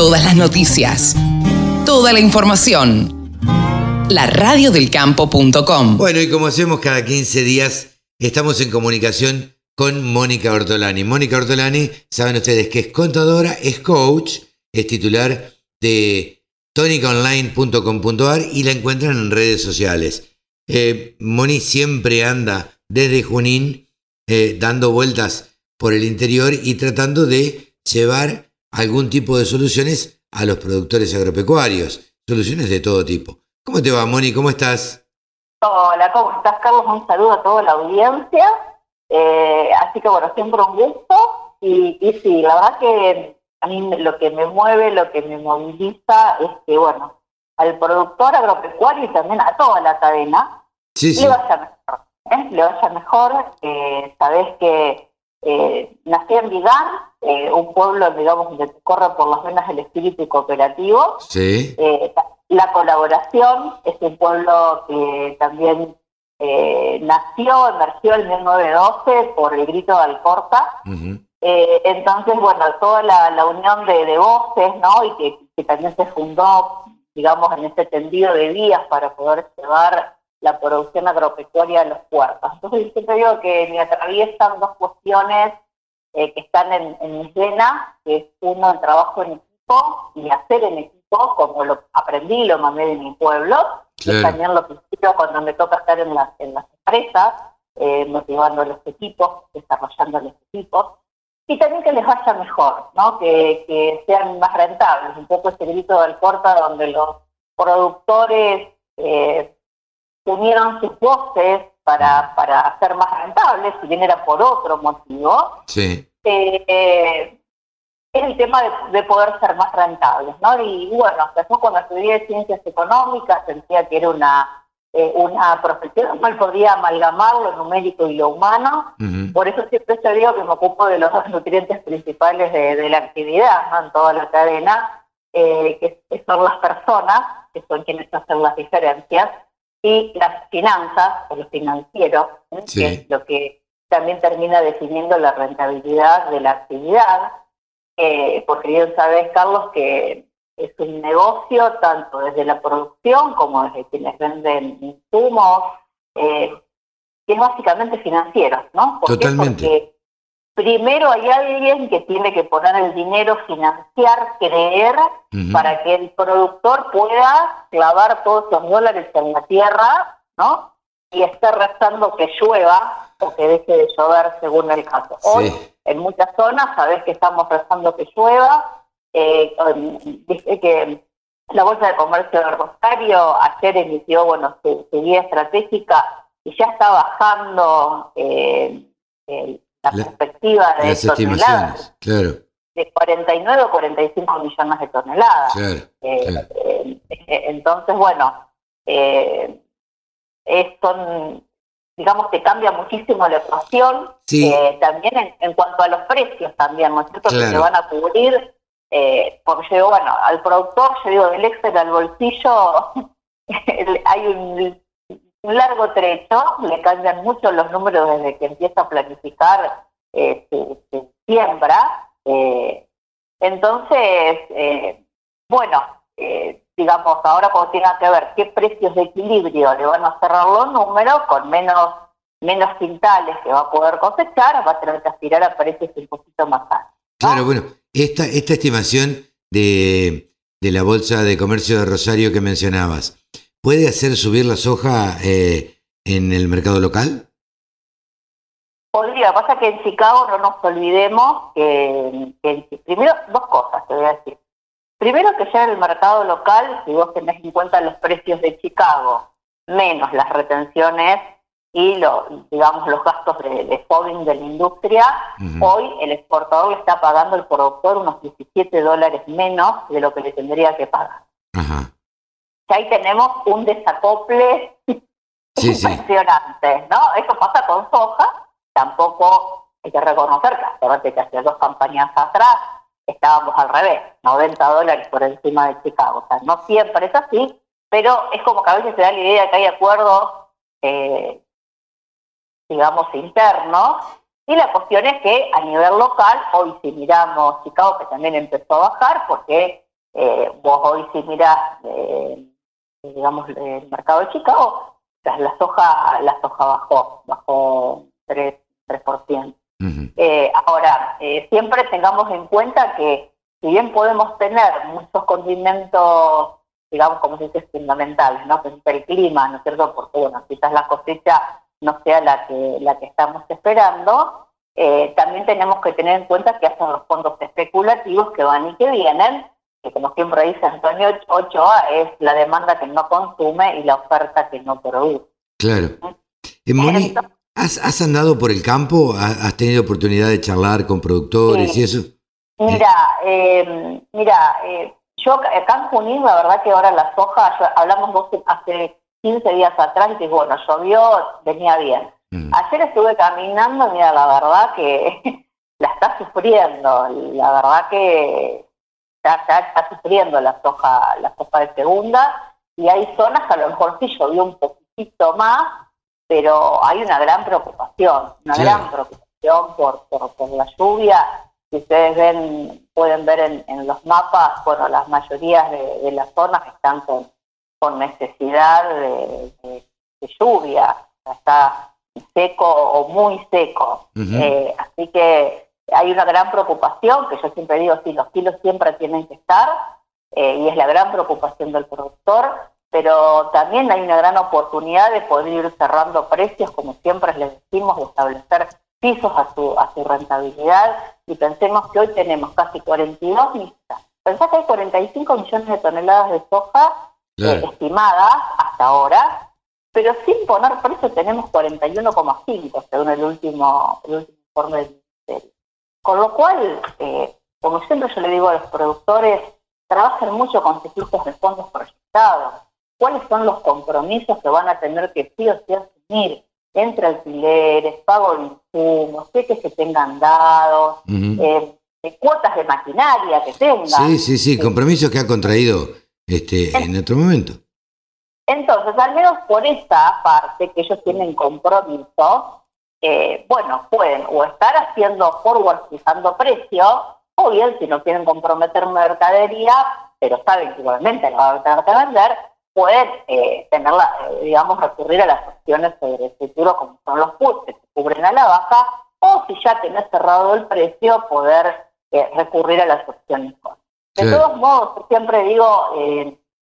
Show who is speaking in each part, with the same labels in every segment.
Speaker 1: Todas las noticias. Toda la información. La radiodelcampo.com.
Speaker 2: Bueno, y como hacemos cada 15 días, estamos en comunicación con Mónica Ortolani. Mónica Ortolani, saben ustedes que es contadora, es coach, es titular de tonicaonline.com.ar y la encuentran en redes sociales. Eh, Moni siempre anda desde Junín eh, dando vueltas por el interior y tratando de llevar algún tipo de soluciones a los productores agropecuarios, soluciones de todo tipo. ¿Cómo te va, Moni? ¿Cómo estás?
Speaker 3: Hola, ¿cómo estás, Carlos? Un saludo a toda la audiencia. Eh, así que, bueno, siempre un gusto. Y, y sí, la verdad que a mí lo que me mueve, lo que me moviliza es que, bueno, al productor agropecuario y también a toda la cadena, le vaya mejor. ¿eh? Le vaya mejor. Eh, sabés que eh, nací en Vidal, eh, un pueblo, digamos, donde corre por las venas el espíritu cooperativo.
Speaker 2: Sí.
Speaker 3: Eh, la colaboración es un pueblo que también eh, nació, emergió en 1912 por el grito de Alcorta. Entonces, bueno, toda la, unión de, voces, ¿no? Y que, que, también se fundó, digamos, en ese tendido de vías para poder llevar la producción agropecuaria a los puertos. Entonces, yo siempre digo que me atraviesan dos cuestiones eh, que están en, en mis venas, que es uno, el trabajo en equipo y hacer en equipo, como lo aprendí y lo mandé de mi pueblo, y también lo que cuando me toca estar en las, en las empresas, eh, motivando a los equipos, desarrollando los equipos, y también que les vaya mejor, ¿no? que, que sean más rentables. Un poco ese grito del corta donde los productores eh, unieron sus voces para, para ser más rentables, si bien era por otro motivo.
Speaker 2: Sí.
Speaker 3: Eh, es el tema de, poder ser más rentables, ¿no? Y bueno, después cuando estudié ciencias económicas sentía que era una eh, una profesión, no podía amalgamar lo numérico y lo humano, por eso siempre te digo que me ocupo de los dos nutrientes principales de, la actividad, ¿no? En toda la cadena, eh, que son las personas, que son quienes hacen las diferencias, y las finanzas, o los financieros, que es lo que también termina definiendo la rentabilidad de la actividad, eh, porque bien sabes, Carlos, que es un negocio tanto desde la producción como desde quienes venden insumos, eh, que es básicamente financiero, ¿no?
Speaker 2: Totalmente.
Speaker 3: Porque primero hay alguien que tiene que poner el dinero, financiar, creer, para que el productor pueda clavar todos los dólares en la tierra, ¿no? Y esté rezando que llueva o que deje de llover según el caso. Hoy, en muchas zonas, sabes que estamos rezando que llueva. Eh, dice que la Bolsa de Comercio de Rosario ayer emitió, bueno, su, guía estratégica y ya está bajando eh, el la, perspectiva de toneladas.
Speaker 2: Claro.
Speaker 3: De 49 o 45 millones de toneladas.
Speaker 2: Claro,
Speaker 3: eh, eh, eh, entonces, bueno, eh, son, digamos que cambia muchísimo la ecuación. también en, cuanto a los precios también, ¿no es cierto? Que se van a cubrir. porque yo digo, bueno, al productor, yo digo, del Excel al bolsillo hay un un largo trecho, le cambian mucho los números desde que empieza a planificar eh, su, siembra. Eh, entonces, eh, bueno, digamos, ahora cuando tenga que ver qué precios de equilibrio le van a cerrar los números, con menos menos quintales que va a poder cosechar, va a tener que aspirar a precios un poquito más altos.
Speaker 2: Claro, bueno, esta, esta estimación de, de la Bolsa de Comercio de Rosario que mencionabas, ¿Puede hacer subir la soja eh, en el mercado local?
Speaker 3: Podría, pasa que en Chicago no nos olvidemos que, primero, dos cosas te voy a decir. Primero que ya en el mercado local, si vos tenés en cuenta los precios de Chicago, menos las retenciones y lo, digamos los gastos de, de de la industria, hoy el exportador le está pagando al productor unos 17 dólares menos de lo que le tendría que pagar.
Speaker 2: Ajá
Speaker 3: ahí tenemos un desacople impresionante, ¿no? Eso pasa con soja, tampoco hay que reconocer que que hace dos campañas atrás estábamos al revés, 90 dólares por encima de Chicago. O sea, no siempre es así, pero es como que a veces se da la idea que hay acuerdos, eh, digamos, internos, y la cuestión es que a nivel local, hoy si miramos Chicago, que también empezó a bajar, porque eh, vos hoy si mirás, eh, digamos, el mercado de Chicago, la soja, la soja bajó, bajó 3%. 3%. Eh, ahora, eh, siempre tengamos en cuenta que si bien podemos tener muchos condimentos, digamos, como se dice, fundamentales, ¿no? Pues el clima, ¿no es cierto? Porque, bueno, quizás la cosecha no sea la que, la que estamos esperando, eh, también tenemos que tener en cuenta que hacen los fondos especulativos que van y que vienen, que como siempre dice Antonio Ochoa, es la demanda que no consume y la oferta que no produce.
Speaker 2: Claro. Moni, ¿has, andado por el campo? ¿Has tenido oportunidad de charlar con productores y eso?
Speaker 3: Mira, eh, mira, eh, yo acá en Junín, la verdad que ahora la soja, hablamos hace 15 días atrás y bueno, llovió, venía bien. Mm. Ayer estuve caminando, mira, la verdad que la está sufriendo, la verdad que está, está, sufriendo la soja, la soja de segunda, y hay zonas que a lo mejor sí llovió un poquitito más, pero hay una gran preocupación, una gran preocupación por, por, la lluvia. Si ustedes ven, pueden ver en, los mapas, bueno, las mayorías de, las zonas están con, con necesidad de, lluvia, está seco o muy seco. Eh, así que hay una gran preocupación, que yo siempre digo, sí, los kilos siempre tienen que estar, eh, y es la gran preocupación del productor, pero también hay una gran oportunidad de poder ir cerrando precios, como siempre les decimos, de establecer pisos a su, a su rentabilidad, y pensemos que hoy tenemos casi 42 millones, pensá que hay 45 millones de toneladas de soja eh, estimadas hasta ahora, pero sin poner precio tenemos 41,5 según el último, el último informe del Ministerio. Con lo cual, eh, como siempre yo le digo a los productores, trabajen mucho con ciclistas de fondos proyectados. ¿Cuáles son los compromisos que van a tener que sí o sí asumir entre alquileres, pago de insumos, cheques que tengan dados, eh, cuotas de maquinaria que tengan?
Speaker 2: Sí, sí, sí, compromisos que ha contraído este, en otro momento.
Speaker 3: Entonces, al menos por esta parte que ellos tienen compromiso, eh, bueno, pueden o estar haciendo forward fijando precio, o bien si no quieren comprometer mercadería, pero saben que igualmente la van a tener que vender, pueden eh, tenerla, eh, digamos, recurrir a las opciones sobre el futuro como son los puts que se cubren a la baja, o si ya tenés cerrado el precio, poder recurrir a las opciones. De todos modos, siempre digo,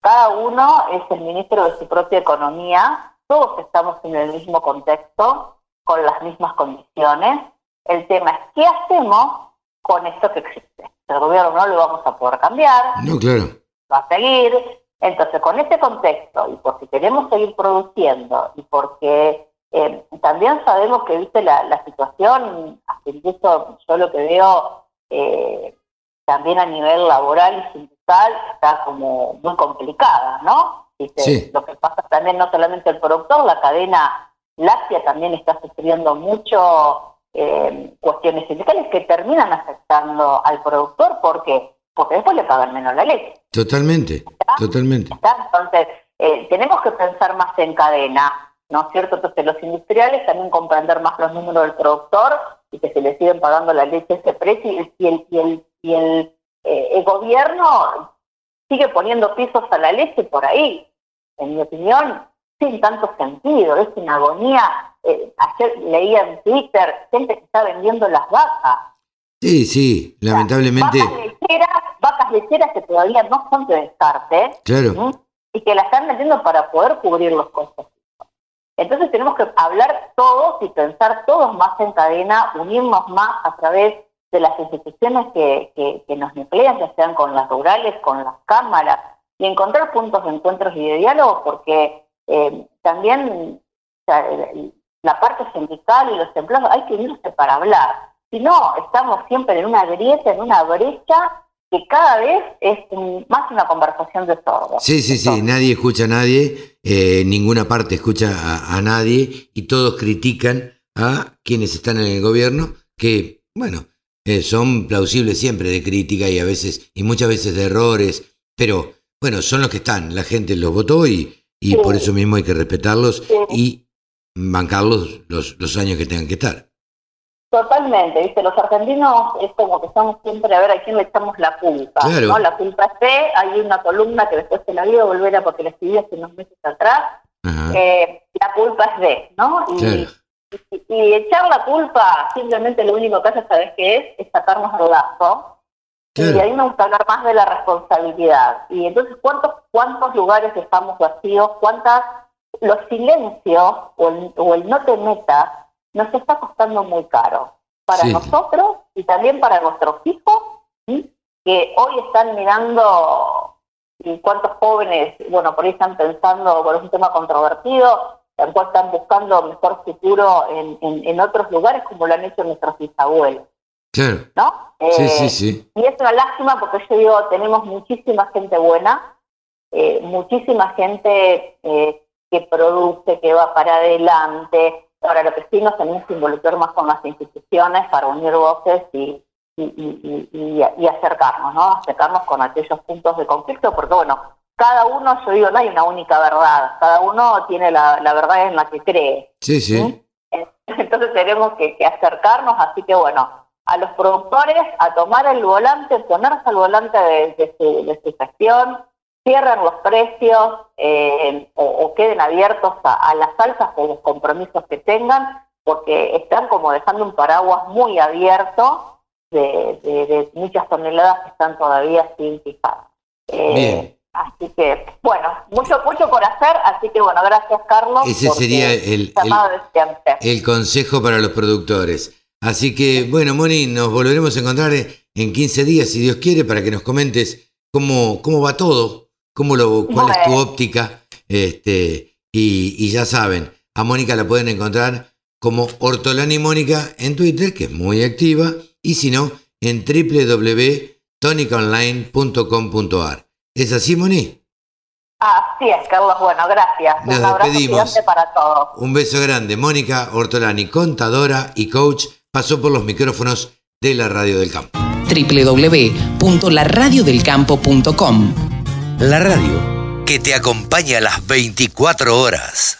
Speaker 3: cada uno es el ministro de su propia economía, todos estamos en el mismo contexto, con las mismas condiciones. El tema es qué hacemos con esto que existe. El gobierno no lo vamos a poder cambiar,
Speaker 2: no, claro.
Speaker 3: va a seguir. Entonces, con este contexto, y porque queremos seguir produciendo, y porque eh, también sabemos que, viste, la, la situación, incluso yo lo que veo eh, también a nivel laboral y sindical está como muy complicada, ¿no? Lo que pasa también no solamente el productor, la cadena láctea también está sufriendo mucho eh, cuestiones sindicales que terminan afectando al productor porque porque después le pagan menos la leche.
Speaker 2: Totalmente, totalmente.
Speaker 3: Entonces, eh, tenemos que pensar más en cadena, ¿no es cierto? Entonces, los industriales también comprender más los números del productor y que se le siguen pagando la leche a ese precio y el, y el y el, eh, el gobierno sigue poniendo pisos a la leche por ahí, en mi opinión, sin tanto sentido, es una agonía. Eh, ayer leía en Twitter gente que está vendiendo las vacas.
Speaker 2: Sí, sí, lamentablemente.
Speaker 3: Vacas lecheras, vacas lecheras que todavía no son de descarte.
Speaker 2: Claro.
Speaker 3: Y que las están vendiendo para poder cubrir los costos. Entonces tenemos que hablar todos y pensar todos más en cadena, unirnos más a través de las instituciones que, que, nos nuclean, ya sean con las rurales, con las cámaras, y encontrar puntos de encuentros y de diálogo, porque eh, también la parte sindical y los empleados hay que unirse para hablar. Si no, estamos siempre en una grieta, en una brecha que cada vez es más una conversación de sordos.
Speaker 2: Sí, sí, sí, nadie escucha a nadie, eh, ninguna parte escucha a, a, nadie y todos critican a quienes están en el gobierno, que, bueno, eh, son plausibles siempre de crítica y a veces, y muchas veces de errores, pero bueno, son los que están, la gente los votó y, y por eso mismo hay que respetarlos y bancarlos los, los años que tengan que estar.
Speaker 3: Totalmente, ¿viste? Los argentinos es como que estamos siempre a ver a quién le echamos la culpa. ¿no? La culpa es de, hay una columna que después se la a volver a porque la escribí hace unos meses atrás. Eh, la culpa es de, ¿no? Y, y, echar la culpa simplemente lo único que hace, ¿sabes qué es? Es sacarnos el lazo. Y ahí me gusta hablar más de la responsabilidad. Y entonces, ¿cuántos, cuántos lugares estamos vacíos? ¿Cuántas, los silencios o el, o el no te metas nos está costando muy caro para nosotros y también para nuestros hijos, que hoy están mirando y cuántos jóvenes, bueno, por ahí están pensando, por un tema controvertido, están buscando mejor futuro en, en, otros lugares como lo han hecho nuestros bisabuelos.
Speaker 2: Claro.
Speaker 3: ¿No?
Speaker 2: sí, sí, eh, sí.
Speaker 3: Y es una lástima porque yo digo, tenemos muchísima gente buena, eh, muchísima gente eh, que produce, que va para adelante, Ahora, lo que sí nos tenemos que involucrar más con las instituciones para unir voces y, y, acercarnos, ¿no? Acercarnos con aquellos puntos de conflicto, porque bueno, cada uno, yo digo, no hay una única verdad, cada uno tiene la, verdad en la que cree.
Speaker 2: Sí, sí.
Speaker 3: Entonces tenemos que, acercarnos, así que bueno, a los productores a tomar el volante, ponerse al volante de, su, de su gestión, cierren los precios eh, o, queden abiertos a, las alzas o los compromisos que tengan, porque están como dejando un paraguas muy abierto de, muchas toneladas que están todavía sin fijar.
Speaker 2: Eh,
Speaker 3: así que, bueno, mucho, mucho por hacer, así que bueno, gracias Carlos.
Speaker 2: Ese sería el, el, consejo para los productores. Así que, bueno, Moni, nos volveremos a encontrar en 15 días, si Dios quiere, para que nos comentes cómo, cómo va todo cómo lo, cuál es tu óptica. Este, y, ya saben, a Mónica la pueden encontrar como Ortolani Mónica en Twitter, que es muy activa, y si no, en www.tonicaonline.com.ar. ¿Es así, Moni?
Speaker 3: Así es, Carlos. Bueno, gracias.
Speaker 2: Nos
Speaker 3: Un
Speaker 2: despedimos.
Speaker 3: para todos.
Speaker 2: Un beso grande. Mónica Ortolani, contadora y coach, pasó por los micrófonos de la Radio del Campo.
Speaker 1: www.laradiodelcampo.com
Speaker 4: la radio que te acompaña a las 24 horas.